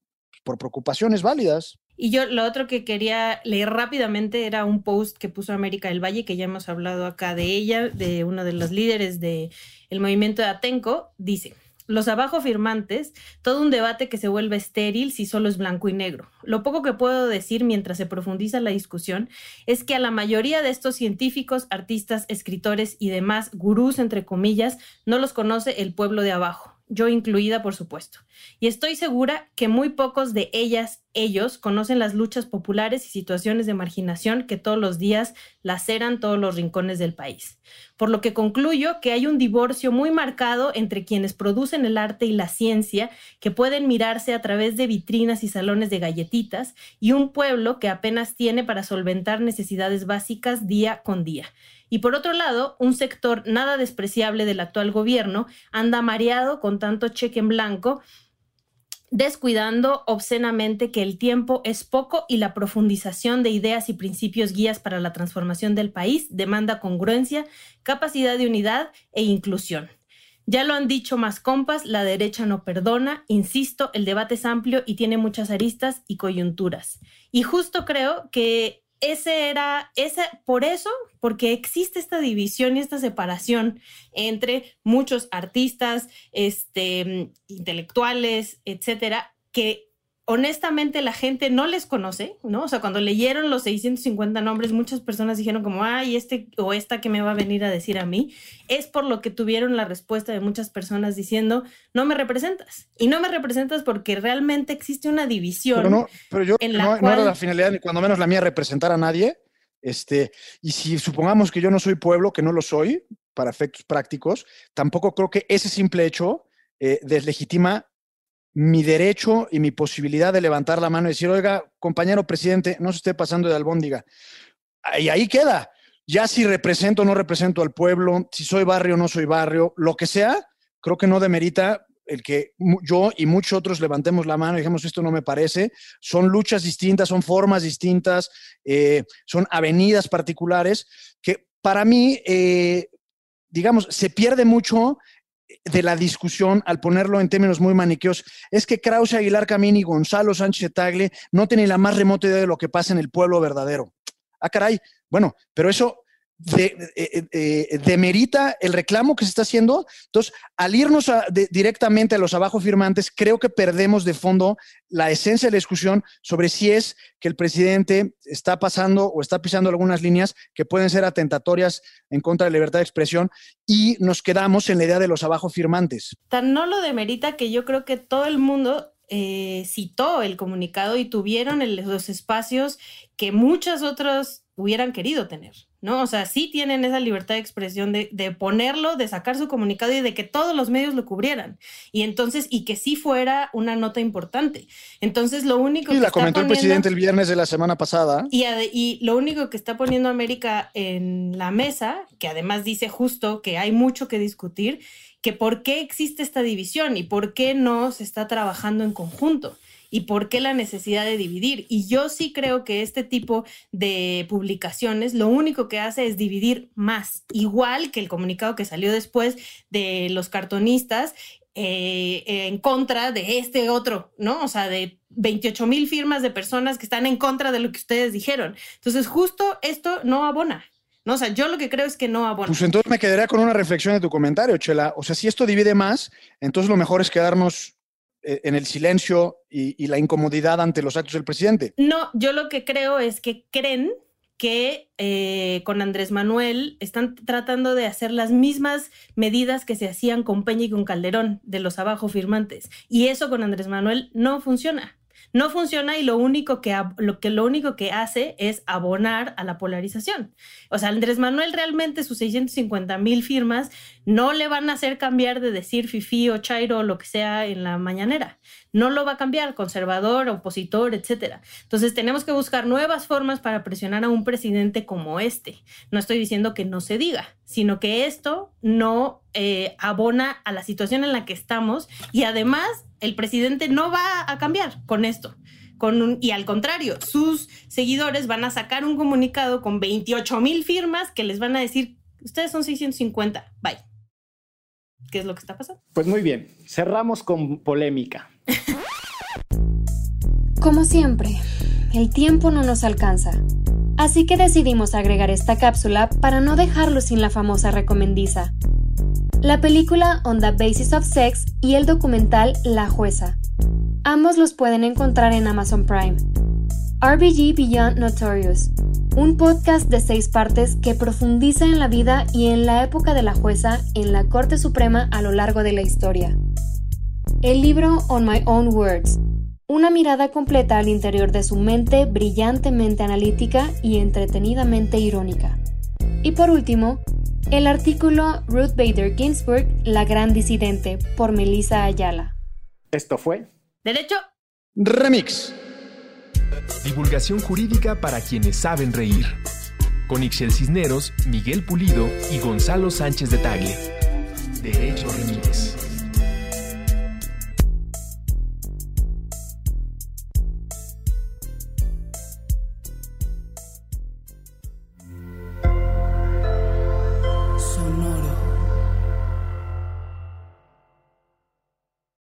por preocupaciones válidas. Y yo lo otro que quería leer rápidamente era un post que puso América del Valle, que ya hemos hablado acá de ella, de uno de los líderes del el movimiento de Atenco. Dice, los abajo firmantes, todo un debate que se vuelve estéril si solo es blanco y negro. Lo poco que puedo decir mientras se profundiza la discusión es que a la mayoría de estos científicos, artistas, escritores y demás gurús, entre comillas, no los conoce el pueblo de abajo yo incluida, por supuesto. Y estoy segura que muy pocos de ellas, ellos, conocen las luchas populares y situaciones de marginación que todos los días laceran todos los rincones del país. Por lo que concluyo que hay un divorcio muy marcado entre quienes producen el arte y la ciencia, que pueden mirarse a través de vitrinas y salones de galletitas, y un pueblo que apenas tiene para solventar necesidades básicas día con día y por otro lado, un sector nada despreciable del actual gobierno anda mareado con tanto cheque en blanco descuidando obscenamente que el tiempo es poco y la profundización de ideas y principios guías para la transformación del país demanda congruencia, capacidad de unidad e inclusión. Ya lo han dicho más compas, la derecha no perdona, insisto, el debate es amplio y tiene muchas aristas y coyunturas. Y justo creo que ese era, ese, por eso, porque existe esta división y esta separación entre muchos artistas, este, intelectuales, etcétera, que honestamente la gente no les conoce, ¿no? O sea, cuando leyeron los 650 nombres, muchas personas dijeron como, ay, este o esta que me va a venir a decir a mí, es por lo que tuvieron la respuesta de muchas personas diciendo, no me representas. Y no me representas porque realmente existe una división. Pero no, pero yo en la no, era la finalidad, ni cuando menos la mía, representar a nadie. Este, y si supongamos que yo no soy pueblo, que no lo soy, para efectos prácticos, tampoco creo que ese simple hecho eh, deslegitima mi derecho y mi posibilidad de levantar la mano y decir, oiga, compañero presidente, no se esté pasando de albóndiga. Y ahí queda. Ya si represento o no represento al pueblo, si soy barrio o no soy barrio, lo que sea, creo que no demerita el que yo y muchos otros levantemos la mano y dijimos, esto no me parece. Son luchas distintas, son formas distintas, eh, son avenidas particulares que para mí, eh, digamos, se pierde mucho de la discusión, al ponerlo en términos muy maniqueos, es que Krause, Aguilar Camín y Gonzalo Sánchez Tagle no tienen la más remota idea de lo que pasa en el pueblo verdadero. Ah, caray. Bueno, pero eso de, eh, eh, demerita el reclamo que se está haciendo. Entonces, al irnos directamente a los abajo firmantes, creo que perdemos de fondo la esencia de la discusión sobre si es que el presidente está pasando o está pisando algunas líneas que pueden ser atentatorias en contra de la libertad de expresión y nos quedamos en la idea de los abajo firmantes. Tan no lo demerita que yo creo que todo el mundo eh, citó el comunicado y tuvieron los espacios que muchos otros hubieran querido tener. ¿No? O sea, sí tienen esa libertad de expresión de, de, ponerlo, de sacar su comunicado y de que todos los medios lo cubrieran. Y entonces, y que sí fuera una nota importante. Entonces, lo único y que la comentó poniendo, el presidente el viernes de la semana pasada. Y, y lo único que está poniendo América en la mesa, que además dice justo que hay mucho que discutir, que por qué existe esta división y por qué no se está trabajando en conjunto y por qué la necesidad de dividir. Y yo sí creo que este tipo de publicaciones lo único que hace es dividir más, igual que el comunicado que salió después de los cartonistas eh, en contra de este otro, ¿no? O sea, de 28 mil firmas de personas que están en contra de lo que ustedes dijeron. Entonces, justo esto no abona. No, o sea, yo lo que creo es que no abona. Pues entonces me quedaría con una reflexión de tu comentario, Chela. O sea, si esto divide más, entonces lo mejor es quedarnos en el silencio y, y, la incomodidad ante los actos del presidente. No, yo lo que creo es que creen que eh, con Andrés Manuel están tratando de hacer las mismas medidas que se hacían con Peña y con Calderón de los abajo firmantes. Y eso con Andrés Manuel no funciona no funciona y lo único que, lo que, lo único que hace es abonar a la polarización. O sea, Andrés Manuel realmente sus 650 mil firmas no le van a hacer cambiar de decir fifi o chairo o lo que sea en la mañanera. No lo va a cambiar, conservador, opositor, etcétera. Entonces tenemos que buscar nuevas formas para presionar a un presidente como este. No estoy diciendo que no se diga, sino que esto no eh, abona a la situación en la que estamos y además el presidente no va a cambiar con esto. Con un, y al contrario, sus seguidores van a sacar un comunicado con 28 mil firmas que les van a decir, ustedes son 650, bye. ¿Qué es lo que está pasando? Pues muy bien, cerramos con polémica. <laughs> Como siempre, el tiempo no nos alcanza. Así que decidimos agregar esta cápsula para no dejarlo sin la famosa recomendiza la película On the Basis of Sex y el documental La Jueza. Ambos los pueden encontrar en Amazon Prime. RBG Beyond Notorious, un podcast de seis partes que profundiza en la vida y en la época de la jueza en la Corte Suprema a lo largo de la historia. El libro On My Own Words, una mirada completa al interior de su mente brillantemente analítica y entretenidamente irónica. Y por último, el artículo Ruth Bader Ginsburg, La Gran Disidente, por Melissa Ayala. Esto fue Derecho Remix. Divulgación jurídica para quienes saben reír. Con Ixel Cisneros, Miguel Pulido y Gonzalo Sánchez de Tagle. Derecho Remix.